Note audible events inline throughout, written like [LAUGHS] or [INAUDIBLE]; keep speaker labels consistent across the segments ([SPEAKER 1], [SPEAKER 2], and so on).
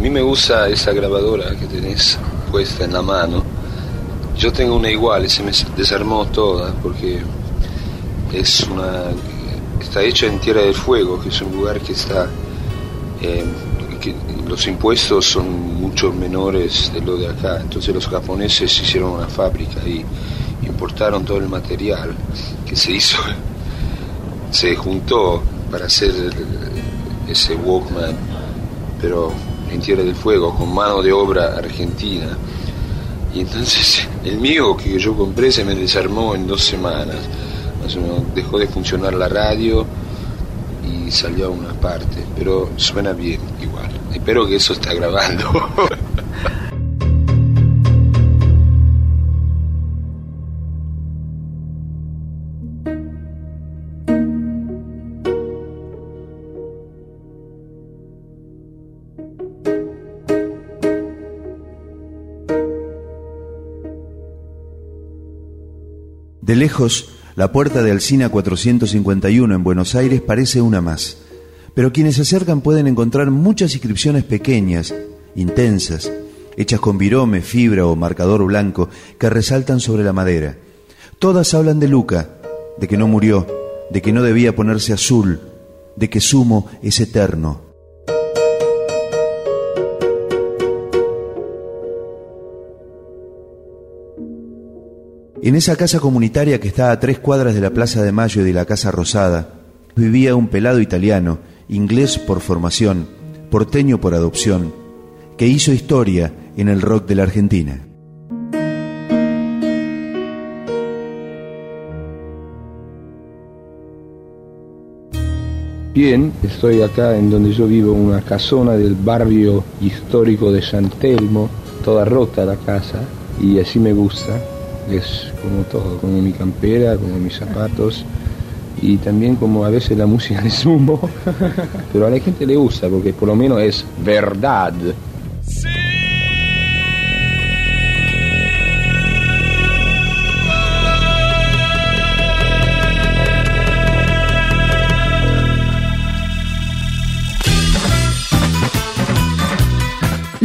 [SPEAKER 1] A mí me gusta esa grabadora que tenés puesta en la mano. Yo tengo una igual se me desarmó toda porque es una está hecha en Tierra del Fuego, que es un lugar que está eh, los impuestos son mucho menores de lo de acá. Entonces los japoneses hicieron una fábrica y importaron todo el material que se hizo, [LAUGHS] se juntó para hacer ese Walkman, pero en Tierra del Fuego, con mano de obra argentina. Y entonces [LAUGHS] el mío que yo compré se me desarmó en dos semanas. dejó de funcionar la radio y salió a una parte, pero suena bien igual. Espero que eso está grabando. [LAUGHS]
[SPEAKER 2] De lejos, la puerta de Alcina 451 en Buenos Aires parece una más, pero quienes se acercan pueden encontrar muchas inscripciones pequeñas, intensas, hechas con virome, fibra o marcador blanco que resaltan sobre la madera. Todas hablan de Luca, de que no murió, de que no debía ponerse azul, de que Sumo es eterno. En esa casa comunitaria que está a tres cuadras de la Plaza de Mayo y de la Casa Rosada, vivía un pelado italiano, inglés por formación, porteño por adopción, que hizo historia en el rock de la Argentina.
[SPEAKER 1] Bien, estoy acá en donde yo vivo, una casona del barrio histórico de San Telmo, toda rota la casa, y así me gusta es como todo, como mi campera, como mis zapatos y también como a veces la música de sumo, [LAUGHS] pero a la gente le gusta porque por lo menos es verdad.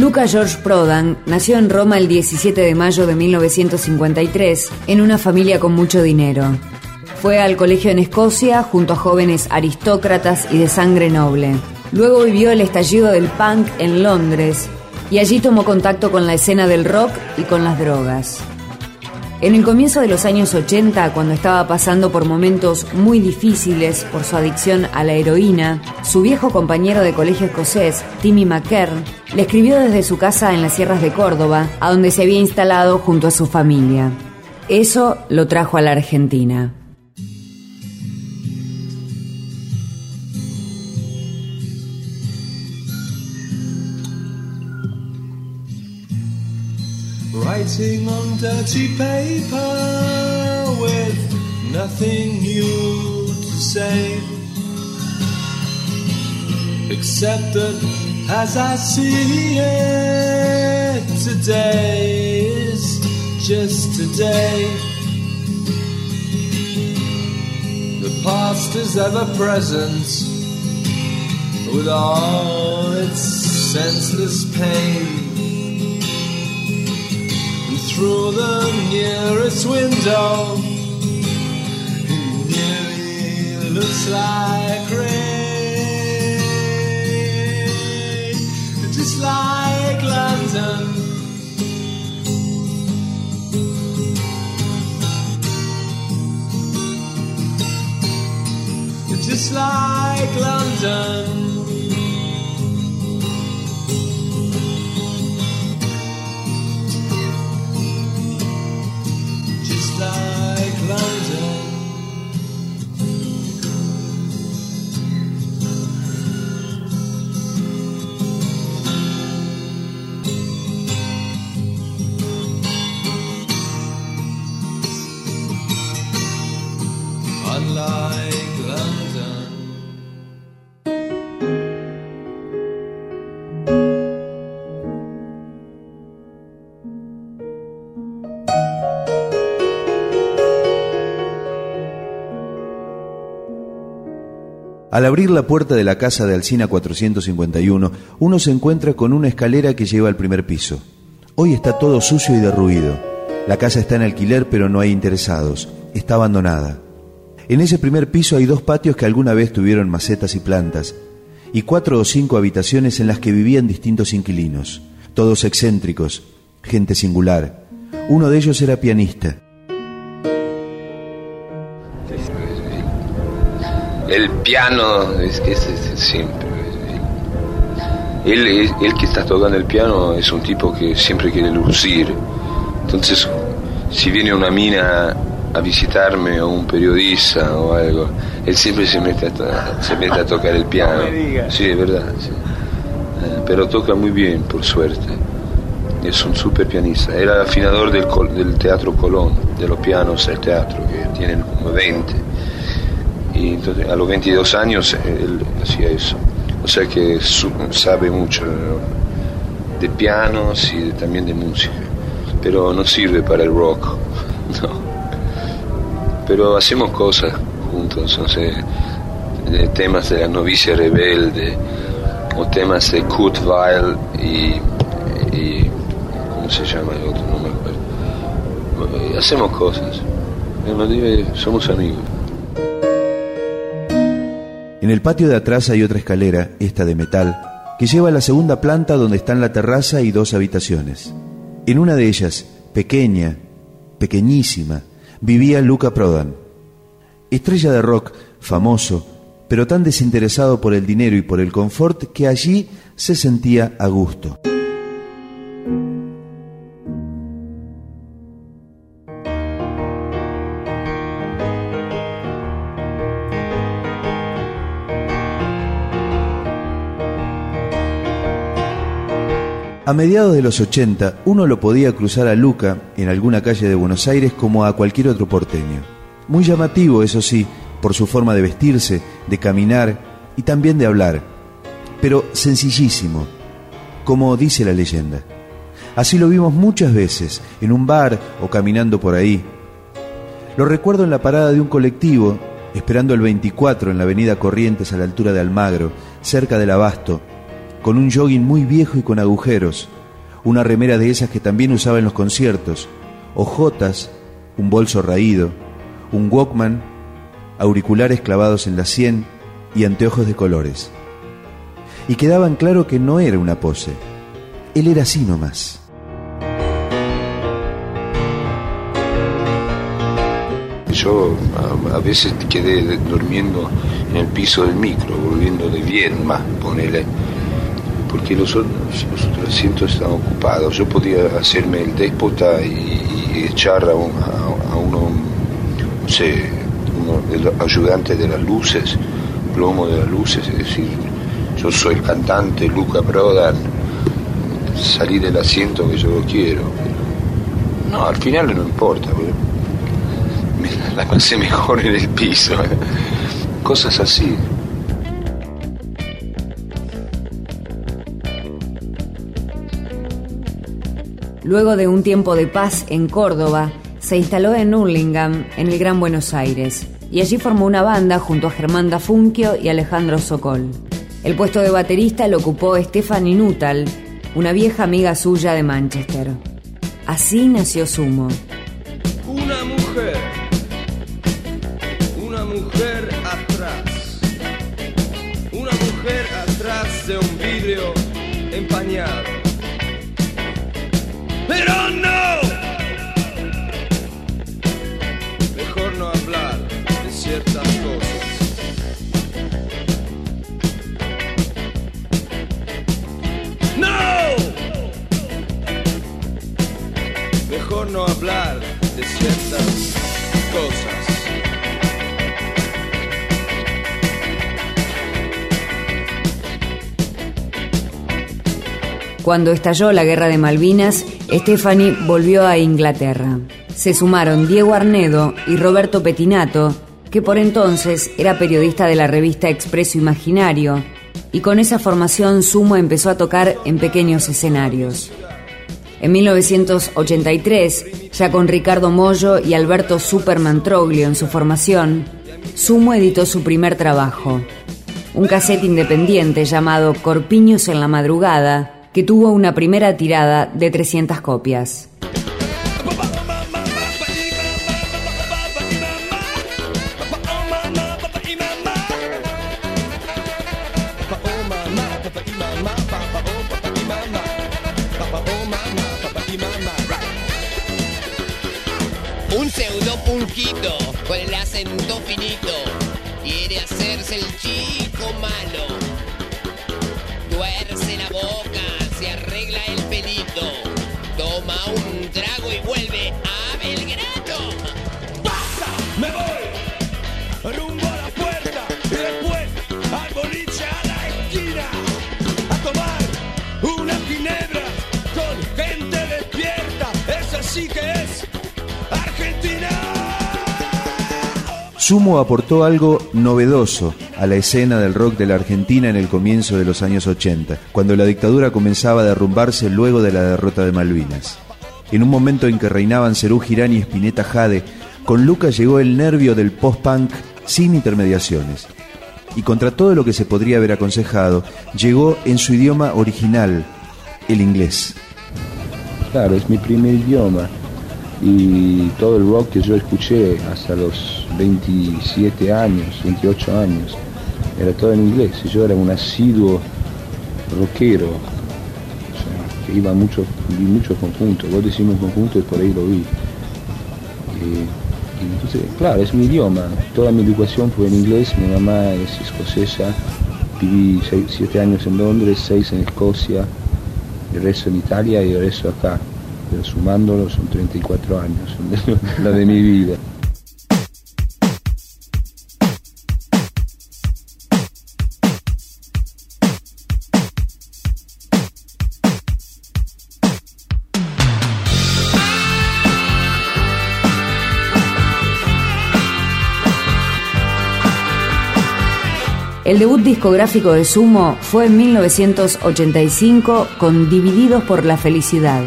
[SPEAKER 3] Luca George Prodan nació en Roma el 17 de mayo de 1953 en una familia con mucho dinero. Fue al colegio en Escocia junto a jóvenes aristócratas y de sangre noble. Luego vivió el estallido del punk en Londres y allí tomó contacto con la escena del rock y con las drogas. En el comienzo de los años 80, cuando estaba pasando por momentos muy difíciles por su adicción a la heroína, su viejo compañero de colegio escocés, Timmy McKern, le escribió desde su casa en las sierras de Córdoba, a donde se había instalado junto a su familia. Eso lo trajo a la Argentina.
[SPEAKER 4] Writing on dirty paper with nothing new to say. Except that as I see it, today is just today. The past is ever present with all its senseless pain through the nearest window. It nearly looks like rain, just like London. Just like London.
[SPEAKER 2] Al abrir la puerta de la casa de Alcina 451, uno se encuentra con una escalera que lleva al primer piso. Hoy está todo sucio y derruido. La casa está en alquiler, pero no hay interesados. Está abandonada. En ese primer piso hay dos patios que alguna vez tuvieron macetas y plantas, y cuatro o cinco habitaciones en las que vivían distintos inquilinos, todos excéntricos, gente singular. Uno de ellos era pianista.
[SPEAKER 1] El piano es que es, es siempre. Él, él, él que está tocando el piano es un tipo que siempre quiere lucir. Entonces, si viene una mina a visitarme o un periodista o algo, él siempre se mete a, se mete a tocar el [LAUGHS] piano. Sí, es verdad. sí. Eh, pero toca muy bien, por suerte. Es un super pianista. Era afinador del, del Teatro Colón, de los pianos del teatro, que tienen como 20. Y entonces a los 22 años eh, él hacía eso. O sea que sabe mucho de pianos y también de música. Pero no sirve para el rock. [LAUGHS] No. Pero hacemos cosas juntos, no de temas de la novicia rebelde, o temas de Kurt Weill y, y ¿cómo se llama el otro? No me acuerdo. Hacemos cosas. Somos amigos.
[SPEAKER 2] En el patio de atrás hay otra escalera, esta de metal, que lleva a la segunda planta donde están la terraza y dos habitaciones. En una de ellas, pequeña, pequeñísima, vivía Luca Prodan. Estrella de rock, famoso, pero tan desinteresado por el dinero y por el confort que allí se sentía a gusto. A mediados de los 80, uno lo podía cruzar a Luca en alguna calle de Buenos Aires como a cualquier otro porteño. Muy llamativo, eso sí, por su forma de vestirse, de caminar y también de hablar, pero sencillísimo, como dice la leyenda. Así lo vimos muchas veces, en un bar o caminando por ahí. Lo recuerdo en la parada de un colectivo, esperando el 24 en la avenida Corrientes a la altura de Almagro, cerca del Abasto, con un jogging muy viejo y con agujeros, una remera de esas que también usaba en los conciertos, ojotas, un bolso raído, un Walkman, auriculares clavados en la sien y anteojos de colores. Y quedaban claro que no era una pose. Él era así nomás.
[SPEAKER 1] Yo a, veces quedé durmiendo en el piso del micro, volviendo de Viedma, ponele, porque los, otros- los otros asientos estaban ocupados. Yo podía hacerme el déspota y, echar a, un- a- uno, no sé, uno de los ayudantes de las luces, plomo de las luces, es decir, yo soy el cantante Luca Prodan, salí del asiento que yo quiero. No, al final no importa, la pasé mejor en el piso. Cosas así.
[SPEAKER 3] Luego de un tiempo de paz en Córdoba, se instaló en Hurlingham, en el Gran Buenos Aires, y allí formó una banda junto a Germán Dafunquio y Alejandro Sokol. El puesto de baterista lo ocupó Stephanie Nuttall, una vieja amiga suya de Manchester. Así nació Sumo.
[SPEAKER 4] Hablar de ciertas cosas.
[SPEAKER 3] Cuando estalló la guerra de Malvinas, Stephanie volvió a Inglaterra. Se sumaron Diego Arnedo y Roberto Petinato, que por entonces era periodista de la revista Expreso Imaginario, y con esa formación Sumo empezó a tocar en pequeños escenarios. En 1983, ya con Ricardo Mollo y Alberto Superman Troglio en su formación, Sumo editó su primer trabajo, un cassette independiente llamado Corpiños en la Madrugada, que tuvo una primera tirada de 300 copias.
[SPEAKER 5] Un pseudo punquito con el acento finito quiere hacerse el chico malo. Tuerce la boca, se arregla el pelito, toma un trago y vuelve a Belgrano.
[SPEAKER 4] ¡Basta! ¡Me voy! Rumbo a la puerta y después al boliche a la esquina a tomar una ginebra con gente despierta. Esa sí que
[SPEAKER 2] Sumo aportó algo novedoso a la escena del rock de la Argentina en el comienzo de los años 80, cuando la dictadura comenzaba a derrumbarse luego de la derrota de Malvinas. En un momento en que reinaban Cerú Girán y Spinetta Jade, con Lucas llegó el nervio del post-punk sin intermediaciones. Y contra todo lo que se podría haber aconsejado, llegó en su idioma original, el inglés.
[SPEAKER 1] Claro, es mi primer idioma y todo el rock que yo escuché hasta los 27 años, 28 años, era todo en inglés yo era un asiduo rockero, que iba a muchos, vi muchos conjuntos, vos decís un conjunto y por ahí lo vi. Y, y entonces, claro, es mi idioma, toda mi educación fue en inglés, mi mamá es escocesa, viví 7 años en Londres, 6 en Escocia, el resto en Italia y el resto acá sumándolo son 34 años, [LAUGHS] la de mi vida.
[SPEAKER 3] El debut discográfico de Sumo fue en 1985 con Divididos por la Felicidad.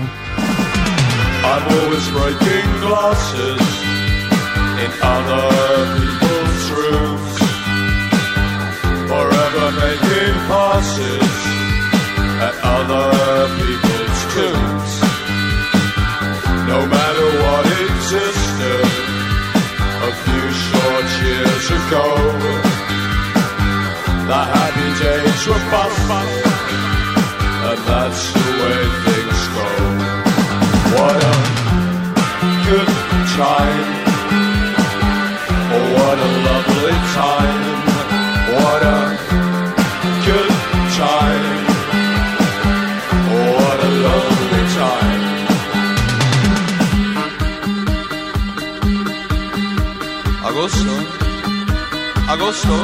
[SPEAKER 6] Always breaking glasses in other people's rooms. Forever making passes at other people's tombs. No matter what existed a few short years ago, the happy days were past, and that's time. Oh, what a lovely time. What a good time. What a lovely time.
[SPEAKER 4] Agosto, agosto,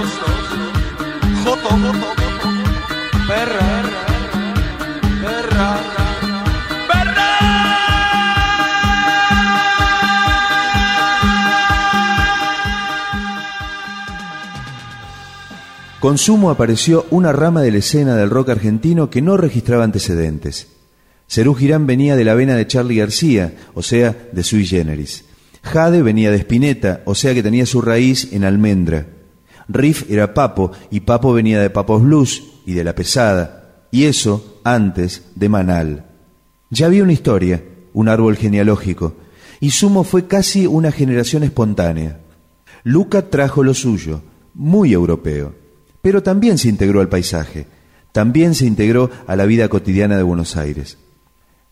[SPEAKER 4] joto, joto, perra,
[SPEAKER 2] Con Sumo apareció una rama de la escena del rock argentino que no registraba antecedentes. Cerú Girán venía de la vena de Charlie García, o sea, de Sui Generis. Jade venía de Spinetta, o sea que tenía su raíz en Almendra. Riff era Papo, y Papo venía de Papos Blues y de La Pesada, y eso antes de Manal. Ya había una historia, un árbol genealógico, y Sumo fue casi una generación espontánea. Luca trajo lo suyo, muy europeo, pero también se integró al paisaje, también se integró a la vida cotidiana de Buenos Aires.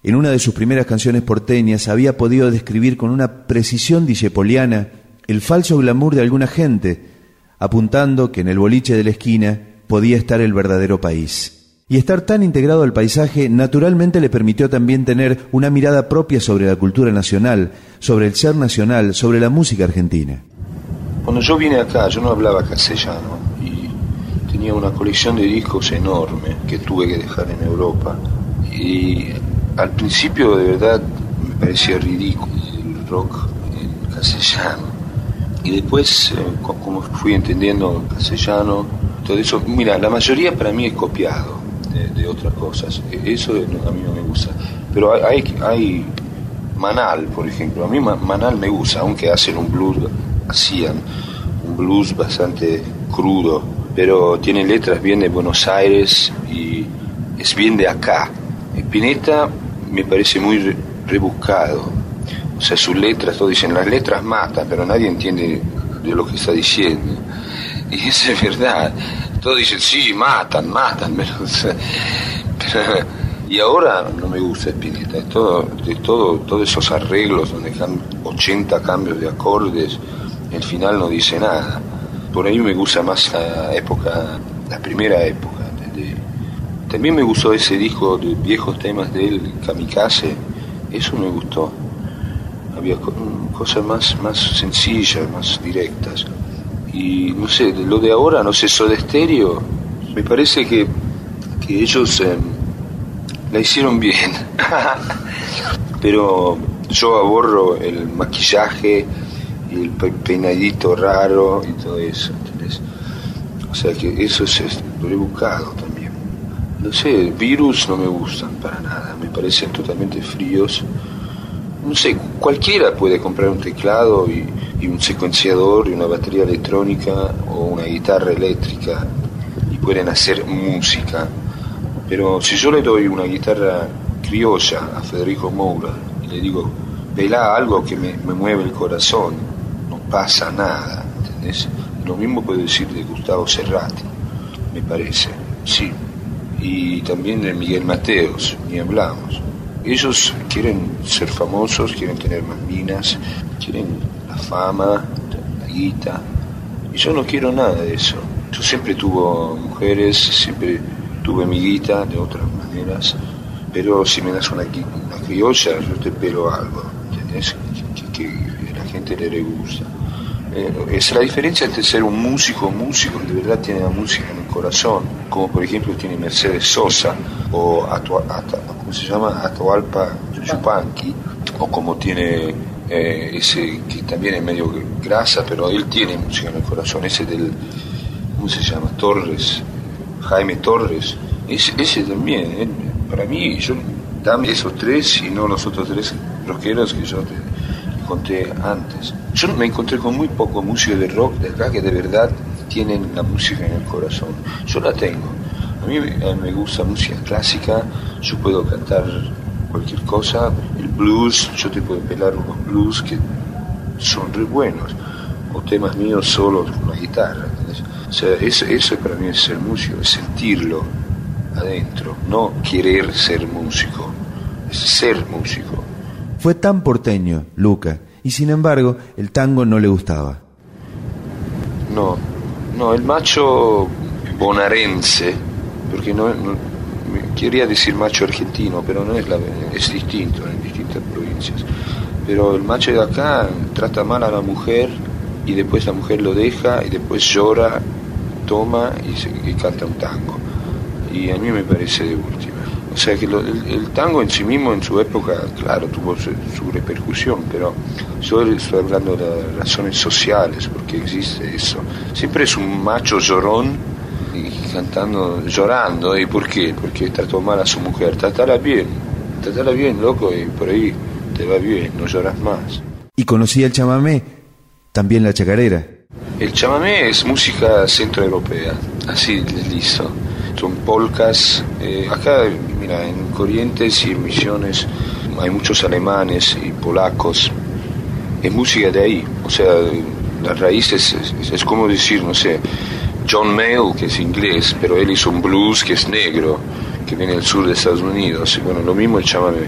[SPEAKER 2] En una de sus primeras canciones porteñas había podido describir con una precisión dishepoliana el falso glamour de alguna gente, apuntando que en el boliche de la esquina podía estar el verdadero país. Y estar tan integrado al paisaje naturalmente le permitió también tener una mirada propia sobre la cultura nacional, sobre el ser nacional, sobre la música argentina.
[SPEAKER 1] Cuando yo vine acá, yo no hablaba castellano tenía una colección de discos enorme que tuve que dejar en Europa. Y al principio de verdad me parecía ridículo el rock en castellano. Y después, eh, co- como fui entendiendo el castellano, todo eso, mira, la mayoría para mí es copiado de, de otras cosas. E- Eso a mí no me gusta. Pero hay, hay, Manal, por ejemplo. A mí Ma- Manal me gusta, aunque hacen un blues, hacían un blues bastante crudo pero tiene letras bien de Buenos Aires y es bien de acá. Spinetta me parece muy re- rebuscado. O sea, sus letras, todos dicen, las letras matan, pero nadie entiende de lo que está diciendo. Y [LAUGHS] eso es verdad. Todos dicen, sí, matan, matan, [LAUGHS] pero, pero- y ahora no me gusta Spinetta, de todo, todos esos arreglos donde están 80 cambios de acordes, el final no dice nada. Por ahí me gusta más la época, la primera época. también me gustó ese disco de viejos temas de él, Kamikaze, eso me gustó. Había co- cosas más, más sencillas, más directas. Y no sé, lo de ahora, no sé, Soda Stereo, me parece que, que ellos eh, la hicieron bien. [LAUGHS] Pero yo aborro el maquillaje y el pe- peinadito raro y todo eso, ¿entendés? O sea que eso es, es rebuscado también. No sé, virus no me gustan para nada, me parecen totalmente fríos. No sé, cualquiera puede comprar un teclado y, un secuenciador y una batería electrónica o una guitarra eléctrica y pueden hacer música. Pero si yo le doy una guitarra criolla a Federico Moura y le digo, vela algo que me, mueve el corazón, pasa nada, ¿entendés? Lo mismo puedo decir de Gustavo Cerrati, me parece, sí. Y también de Miguel Mateos, ni hablamos. Ellos quieren ser famosos, quieren tener más minas, quieren la fama, la guita. Y yo no quiero nada de eso. Yo siempre tuve mujeres, siempre tuve mi guita de otras maneras, pero si me das una, una criolla, yo te pelo algo, ¿entendés? Que, que- a la gente le gusta. Eh, es la diferencia entre ser un músico, músico que de verdad tiene la música en el corazón, como por ejemplo tiene Mercedes Sosa o Atua- Ata- ¿cómo se llama? Atahualpa Yupanqui, o como tiene eh, ese que también es medio grasa, pero él tiene música en el corazón, ese del, ¿cómo se llama? Torres, Jaime Torres, ese, ese también, él, para mí, yo, dame esos tres y no los otros tres rockeros que yo te conté antes. Yo me encontré con muy poco música de rock de acá que de verdad tienen la música en el corazón. Yo la tengo. A mí me gusta música clásica, yo puedo cantar cualquier cosa, el blues, yo te puedo pelar unos blues que son re buenos, o temas míos solos con la guitarra. ¿entendés? O sea, eso, eso para mí es ser músico, es sentirlo adentro, no querer ser músico, es ser músico.
[SPEAKER 2] Fue tan porteño, Luca, y sin embargo el tango no le gustaba.
[SPEAKER 1] No, no, el macho bonaerense, porque no, quería decir macho argentino, pero no es, la, es distinto en distintas provincias. Pero el macho de acá trata mal a la mujer y después la mujer lo deja y después llora, toma y, y canta un tango. Y a mí me parece de. O sea que lo- el, el tango en sí mismo en su época, claro, tuvo su, su repercusión, pero yo estoy hablando de las razones sociales, porque existe eso. Siempre es un macho llorón y cantando, llorando. ¿Y por qué? Porque trató mal a su mujer. Tratala bien, tratala bien, loco, y por ahí te va bien, no lloras más.
[SPEAKER 2] Y conocía el chamamé, también la chacarera.
[SPEAKER 1] El chamamé es música centroeuropea, así listo. Son polcas. eh, acá, mira, en Corrientes y en Misiones hay muchos alemanes y polacos. Es música de ahí. O sea, las raíces es, como decir, no sé, John Mayall, que es inglés, pero él blues que es negro, que viene del sur de Estados Unidos. Y bueno, lo mismo el chamamé.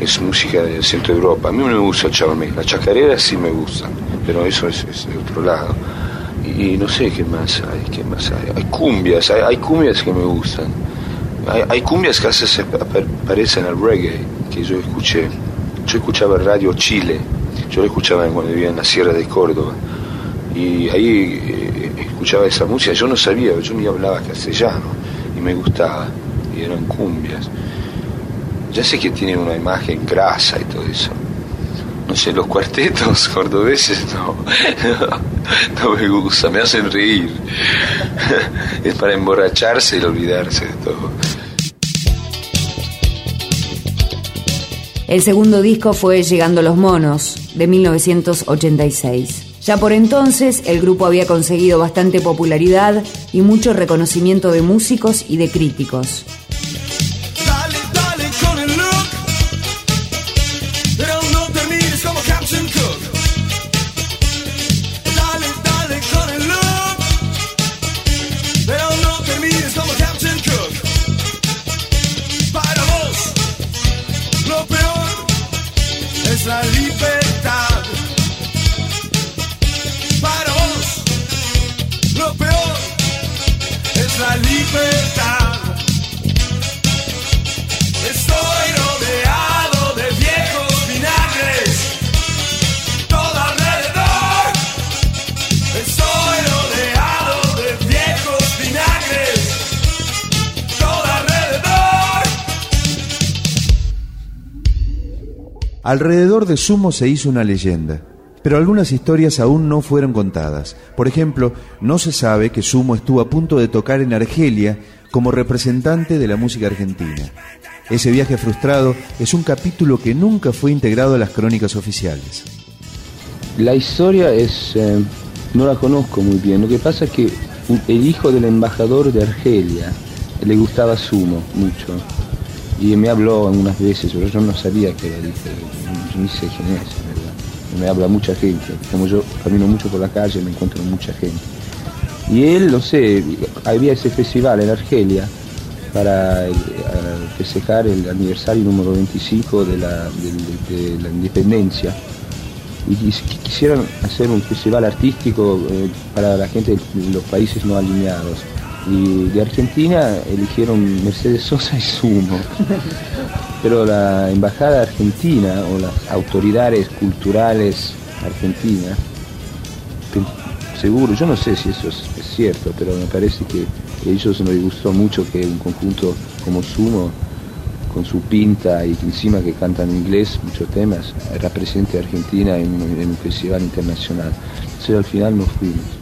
[SPEAKER 1] Es música de Centro Europa. A mí no me gusta el chamamé. La chacarera sí me gusta, pero eso es, es de otro lado. Y, y no sé qué más hay, qué más hay. Hay cumbias, hay, hay cumbias que me gustan. Hay, cumbias que se pa- pa- parecen al reggae que yo escuché. Yo escuchaba Radio Chile, yo lo escuchaba cuando vivía en la Sierra de Córdoba. Y ahí eh, escuchaba esa música, yo no sabía, yo ni hablaba castellano y me gustaba, y eran cumbias. Ya sé que tienen una imagen grasa y todo eso. No sé, los cuartetos [LAUGHS] cordobeses [LAUGHS] no, no, me gusta, me hacen reír. [LAUGHS] Es para emborracharse y olvidarse de todo.
[SPEAKER 3] El segundo disco fue Llegando los Monos, de 1986. Ya por entonces el grupo había conseguido bastante popularidad y mucho reconocimiento de músicos y de críticos.
[SPEAKER 4] Alrededor de
[SPEAKER 2] Sumo se hizo una leyenda, pero algunas historias aún no fueron contadas. Por ejemplo, no se sabe que Sumo estuvo a punto de tocar en Argelia como representante de la música argentina. Ese viaje frustrado es un capítulo que nunca fue integrado a las crónicas oficiales.
[SPEAKER 1] La historia es, eh, no la conozco muy bien. Lo que pasa es que el hijo del embajador de Argelia le gustaba Sumo mucho. Y me habló algunas veces, pero yo no sabía que era yo ni sé quién verdad. Me habla mucha gente. Como yo camino mucho por la calle, me encuentro mucha gente. Y él, no sé, había ese festival en Argelia para eh, festejar el aniversario número 25 de la, de- de- de la independencia y quis- quisieron hacer un festival artístico eh, para la gente de los países no alineados. Y de Argentina eligieron Mercedes Sosa y Sumo. Pero la embajada argentina o las autoridades culturales argentinas, seguro, yo no sé si eso es, cierto, pero me parece que a ellos les gustó mucho que un conjunto como Sumo con su pinta y encima que cantan inglés muchos temas, represente a Argentina en, un- festival internacional. Entonces al final nos fuimos.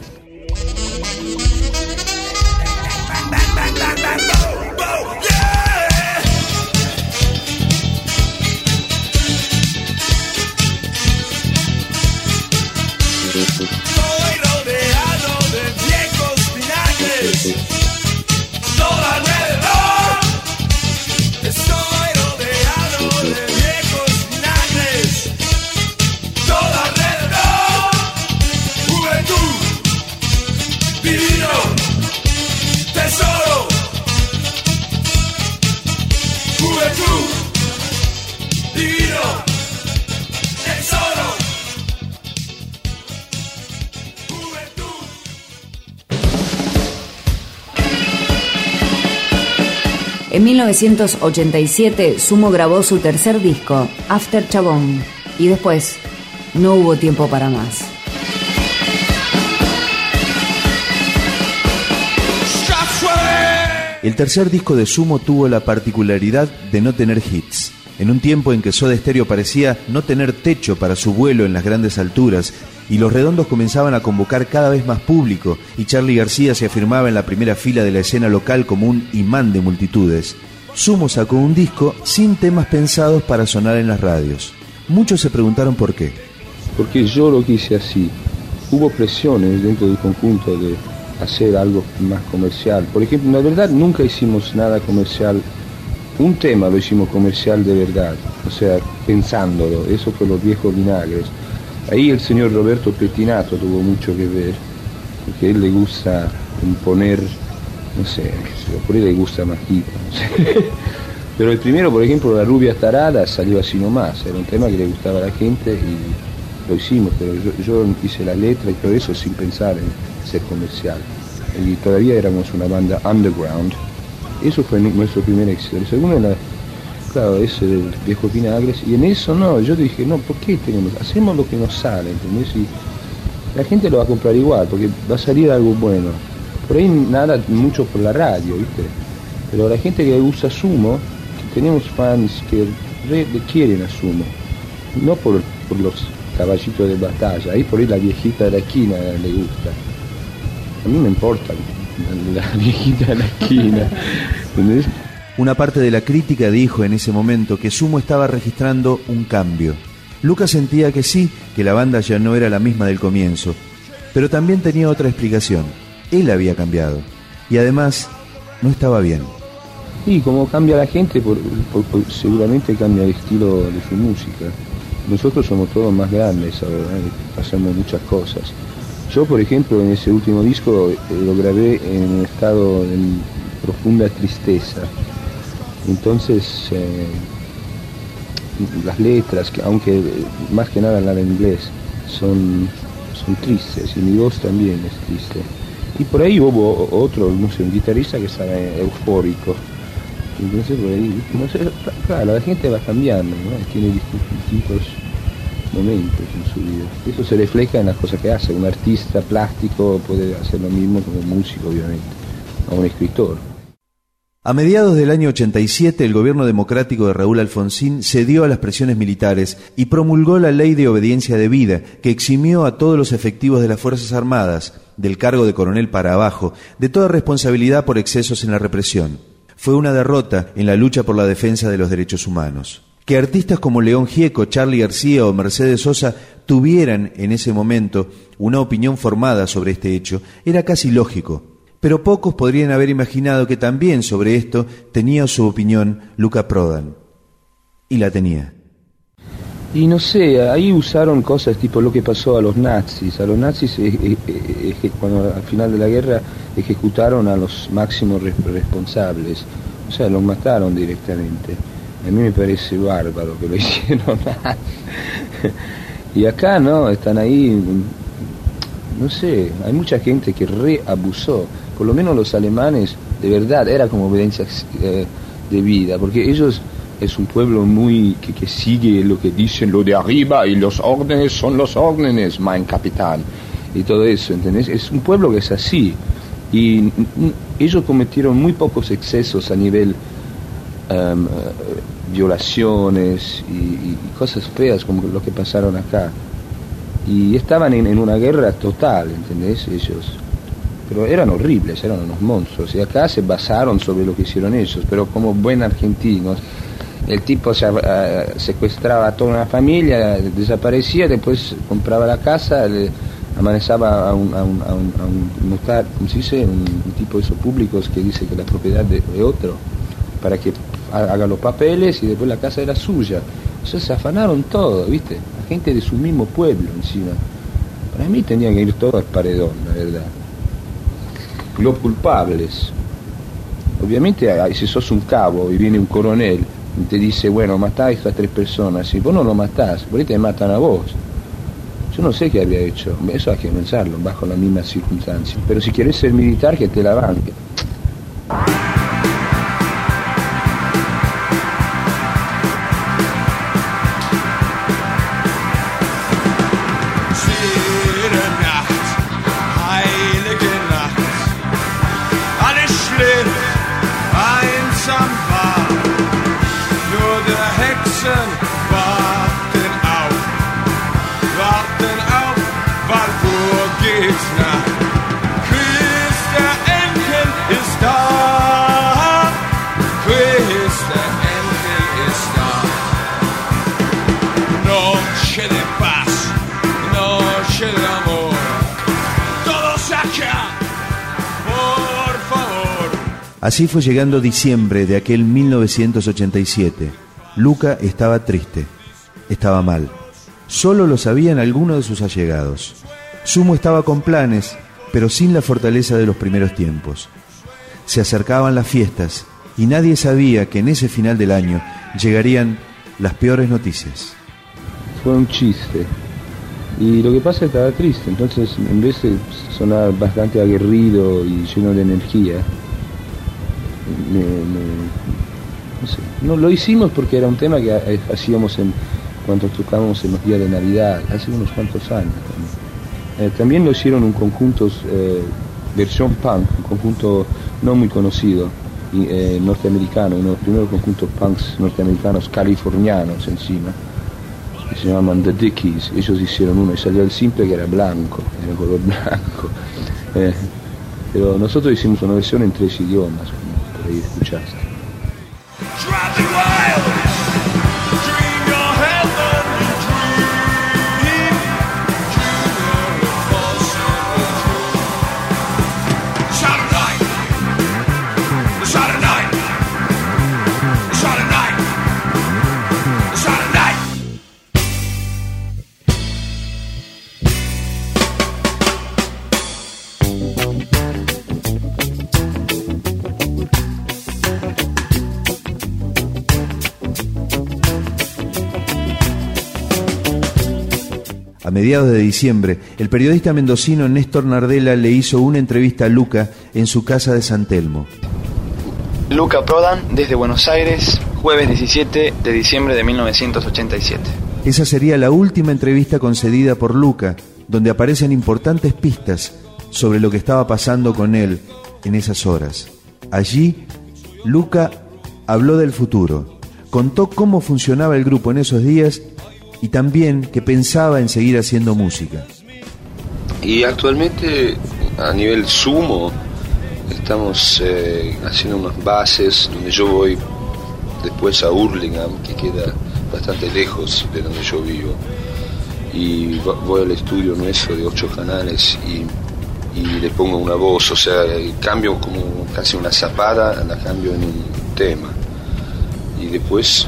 [SPEAKER 3] 1987, Sumo grabó su tercer disco, After Chabón, y después no hubo tiempo para más.
[SPEAKER 2] El tercer disco de Sumo tuvo la particularidad de no tener hits. En un tiempo en que Soda Stereo parecía no tener techo para su vuelo en las grandes alturas y los redondos comenzaban a convocar cada vez más público y Charlie García se afirmaba en la primera fila de la escena local como un imán de multitudes, Sumo sacó un disco sin temas pensados para sonar en las radios. Muchos se preguntaron por qué.
[SPEAKER 1] Porque yo lo quise así. Hubo presiones dentro del conjunto de hacer algo más comercial. Por ejemplo, la verdad nunca hicimos nada comercial. Un tema lo hicimos comercial de verdad, o sea, pensándolo. Eso fue los viejos vinagres. Ahí el señor Roberto Pettinato tuvo mucho que ver, porque él le gusta imponer, no sé, por él le gusta más guita, no sé. [LAUGHS] Pero el primero, por ejemplo, La rubia tarada salió así nomás, era un tema que le gustaba a la gente y lo hicimos, pero yo, hice la letra y todo eso sin pensar en ser comercial. Y todavía éramos una banda underground. Eso fue nu- nuestro primer éxito. El segundo era, claro, ese del viejo Vinagres. Y en eso no, yo dije, no, ¿por qué tenemos? Hacemos lo que nos sale, ¿entendés? Y la gente lo va a comprar igual, porque va a salir algo bueno. Por ahí nada mucho por la radio, ¿viste? Pero la gente que usa Sumo, tenemos fans que re- quieren a Sumo, no por, los caballitos de batalla, ahí por ahí la viejita de la esquina le gusta. A mí me importa la, la [LAUGHS] viejita de la esquina.
[SPEAKER 2] Una parte de la crítica dijo en ese momento que Sumo estaba registrando un cambio. Lucas sentía que sí, que la banda ya no era la misma del comienzo, pero también tenía otra explicación. Él había cambiado y además no estaba bien.
[SPEAKER 1] Y como cambia la gente, por- seguramente cambia el estilo de su música. Nosotros somos todos más grandes ahora, ¿eh? hacemos muchas cosas. Yo, por ejemplo, en ese último disco eh, lo grabé en un estado de profunda tristeza. Entonces, eh, las letras, que aunque eh, más que nada la de inglés, son, son tristes y mi voz también es triste. Y por ahí hubo otro, no sé, un guitarrista que estaba eufórico. Entonces por ahí, claro, la gente va cambiando. Tiene distintos momentos en su vida. Eso se refleja en las cosas que hace. Un artista plástico puede hacer lo mismo como un músico, obviamente, o un escritor.
[SPEAKER 2] A mediados del año 87, el gobierno democrático de Raúl Alfonsín cedió a las presiones militares y promulgó la ley de obediencia debida, que eximió a todos los efectivos de las Fuerzas Armadas, del cargo de coronel para abajo, de toda responsabilidad por excesos en la represión. Fue una derrota en la lucha por la defensa de los derechos humanos. Que artistas como León Gieco, Charlie García o Mercedes Sosa tuvieran en ese momento una opinión formada sobre este hecho era casi lógico. Pero pocos podrían haber imaginado que también sobre esto tenía su opinión Luca Prodan. Y la tenía.
[SPEAKER 1] Y no sé, ahí usaron cosas tipo lo que pasó a los nazis. A los nazis, eh, eh, cuando al final de la guerra ejecutaron a los máximos res- responsables. O sea, los mataron directamente. A mí me parece bárbaro que lo [LAUGHS] hicieron. y acá no, están ahí, mm, no sé, hay mucha gente que reabusó. Por lo menos los alemanes, de verdad, era como obediencia eh, de vida, porque ellos es un pueblo muy que, sigue lo que dicen lo de arriba y los órdenes son los órdenes, mein capitán, y todo eso, ¿entendés? Es un pueblo que es así. Y ellos cometieron muy pocos excesos a nivel eh, violaciones y, y cosas feas como lo que pasaron acá. Y estaban en, en una guerra total, ¿entendés? Ellos. Pero eran horribles, eran unos monstruos. Y acá se basaron sobre lo que hicieron ellos. Pero como buen argentinos, el tipo eh, secuestraba a toda una familia, desaparecía, después compraba la casa, le amanezaba a un, a un, a un, a ¿cómo se dice? Un, tipo de esos públicos que dice que la propiedad de, otro, para que ha- haga los papeles y después la casa era suya. O sea, se afanaron todo, ¿viste? La gente de su mismo pueblo encima. Para mí tenían que ir todos al paredón, la verdad. Los culpables. Obviamente, ah, si sos un cabo y viene un coronel y te dice, bueno, matá a estas tres personas, y vos no lo matás, por ahí te matan a vos. Yo no sé qué había hecho, eso hay que pensarlo, bajo las mismas circunstancias. Pero si quieres ser militar, que te la banque.
[SPEAKER 2] Así fue llegando diciembre de aquel 1987. Luca estaba triste, estaba mal. Solo lo sabían algunos de sus allegados. Sumo estaba con planes, pero sin la fortaleza de los primeros tiempos. Se acercaban las fiestas y nadie sabía que en ese final del año llegarían las peores noticias.
[SPEAKER 1] Fue un chiste. Y lo que pasa es que estaba triste, entonces en vez de sonar bastante aguerrido y lleno de energía, no lo hicimos porque era un tema que eh, hacíamos en, cuando tocábamos en los días de Navidad, hace unos cuantos años. También, Eh, también lo hicieron un conjunto, eh, versión punk, un conjunto no muy conocido, norteamericano, uno de los primeros conjuntos punks norteamericanos californianos encima que se llamaban The Dickies, ellos hicieron uno y salió el simple que era blanco, era color [LAUGHS] blanco. Pero nosotros hicimos una versión en tres idiomas, como por ahí
[SPEAKER 2] A mediados de diciembre, el periodista mendocino Néstor Nardella le hizo una entrevista a Luca en su casa de San Telmo.
[SPEAKER 7] Luca Prodan, desde Buenos Aires, jueves 17 de diciembre de 1987.
[SPEAKER 2] Esa sería la última entrevista concedida por Luca, donde aparecen importantes pistas sobre lo que estaba pasando con él en esas horas. Allí, Luca habló del futuro, contó cómo funcionaba el grupo en esos días y también que pensaba en seguir haciendo música.
[SPEAKER 1] Y actualmente a nivel sumo estamos eh, haciendo unas bases donde yo voy después a Hurlingham, que queda bastante lejos de donde yo vivo. Y voy al estudio nuestro de ocho canales y, y le pongo una voz, o sea, cambio como casi una zapada, la cambio en un tema. Y después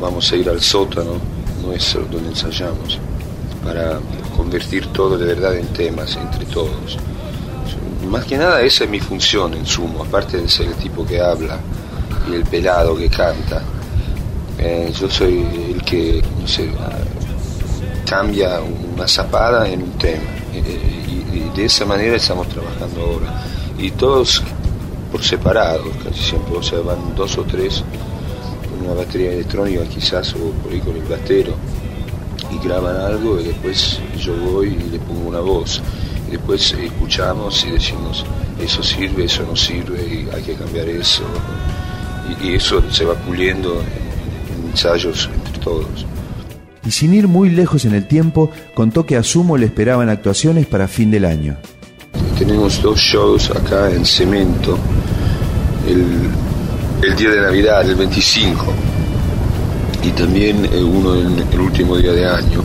[SPEAKER 1] vamos a ir al sótano nuestro donde ensayamos para convertir todo de verdad en temas entre todos. Más que nada esa es mi función en sumo, aparte de ser el tipo que habla y el pelado que canta. Eh, yo soy el que, no sé, cambia una zapada en un tema. Eh, y, y de esa manera estamos trabajando ahora. Y todos por separado, casi siempre, o sea, van dos o tres una batería electrónica quizás o por ahí con el batero y graban algo y después yo voy y le pongo una voz y después escuchamos y decimos eso sirve, eso no sirve y hay que cambiar eso y, y eso se va puliendo en, en ensayos entre todos.
[SPEAKER 2] Y sin ir muy lejos en el tiempo, contó que a Sumo le esperaban actuaciones para fin del año.
[SPEAKER 1] Tenemos dos shows acá en Cemento, el, el día de Navidad, el 25, y también eh, uno en el último día de año,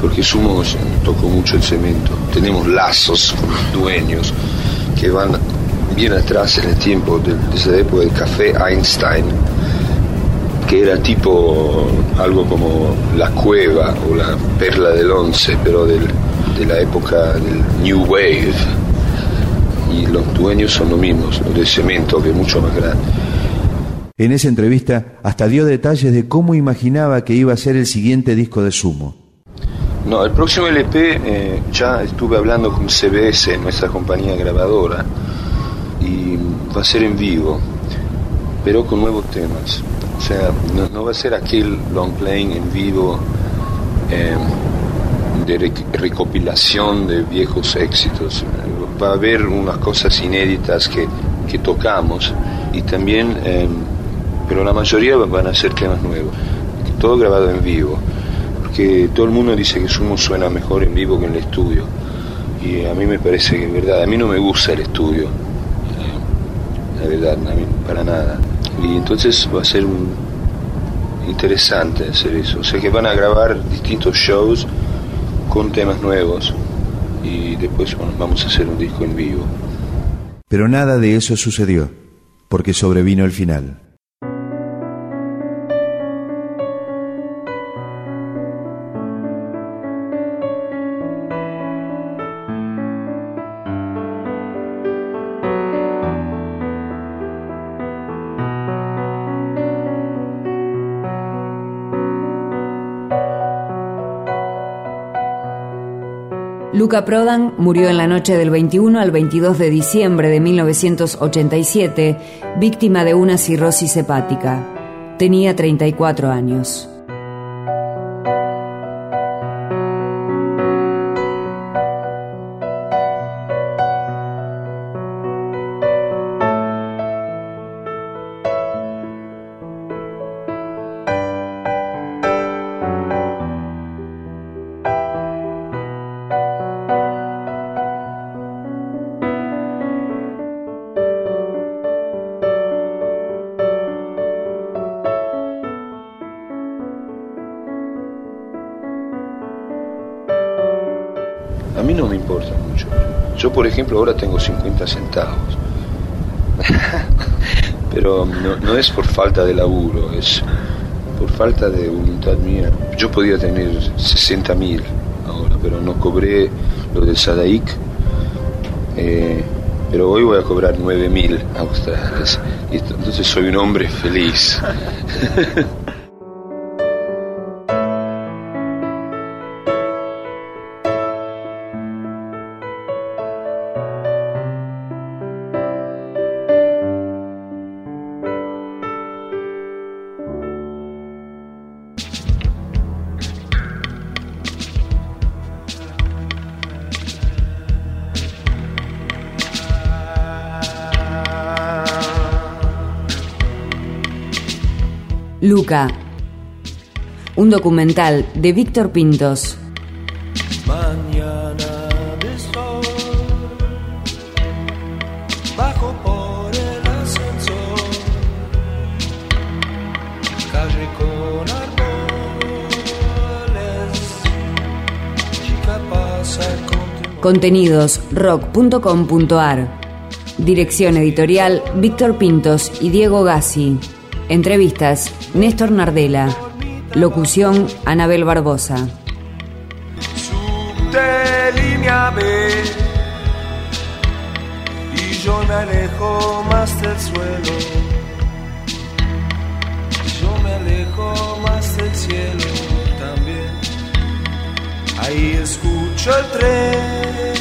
[SPEAKER 1] porque Sumo tocó mucho el cemento. Tenemos lazos con los dueños que van bien atrás en el tiempo, de, desde la época del café Einstein, que era tipo algo como la cueva o la perla del once, pero del, de la época del New Wave. Y los dueños son los mismos, los de cemento, que es mucho más grande.
[SPEAKER 2] En esa entrevista hasta dio detalles de cómo imaginaba que iba a ser el siguiente disco de Sumo.
[SPEAKER 1] No, el próximo LP eh, ya estuve hablando con CBS, nuestra compañía grabadora, y va a ser en vivo, pero con nuevos temas. O sea, no, va a ser aquel long playing en vivo eh, de rec- recopilación de viejos éxitos. Va a haber unas cosas inéditas que, que tocamos y también, eh, pero la mayoría van a ser temas nuevos, todo grabado en vivo, porque todo el mundo dice que Sumo suena mejor en vivo que en el estudio. Y a mí me parece que es verdad, a mí no me gusta el estudio, la verdad, a para nada. Y entonces va a ser un, interesante hacer eso, o sea que van a grabar distintos shows con temas nuevos. Y después vamos a hacer un disco en vivo.
[SPEAKER 2] Pero nada de eso sucedió, porque sobrevino el final.
[SPEAKER 3] Luca Prodan murió en la noche del 21 al 22 de diciembre de 1987, víctima de una cirrosis hepática. Tenía 34 años.
[SPEAKER 1] Yo, por ejemplo, ahora tengo 50 centavos. [LAUGHS] Pero no, es por falta de laburo, es por falta de voluntad mía. Yo podía tener 60 mil ahora, pero no cobré lo del Sadaic. Eh, pero hoy voy a cobrar 9 mil australes. Entonces soy un hombre feliz. [LAUGHS]
[SPEAKER 3] Luca. Un documental de Víctor Pintos.
[SPEAKER 4] Mañana de sol, bajo por el ascensor, calle con árboles, chica pasa con
[SPEAKER 3] Contenidos rock.com.ar. Dirección editorial Víctor Pintos y Diego Gassi. Entrevistas Néstor Nardela. Locución Anabel Barbosa.
[SPEAKER 4] y yo me alejo más del suelo yo me alejo más del cielo también ahí escucho el tren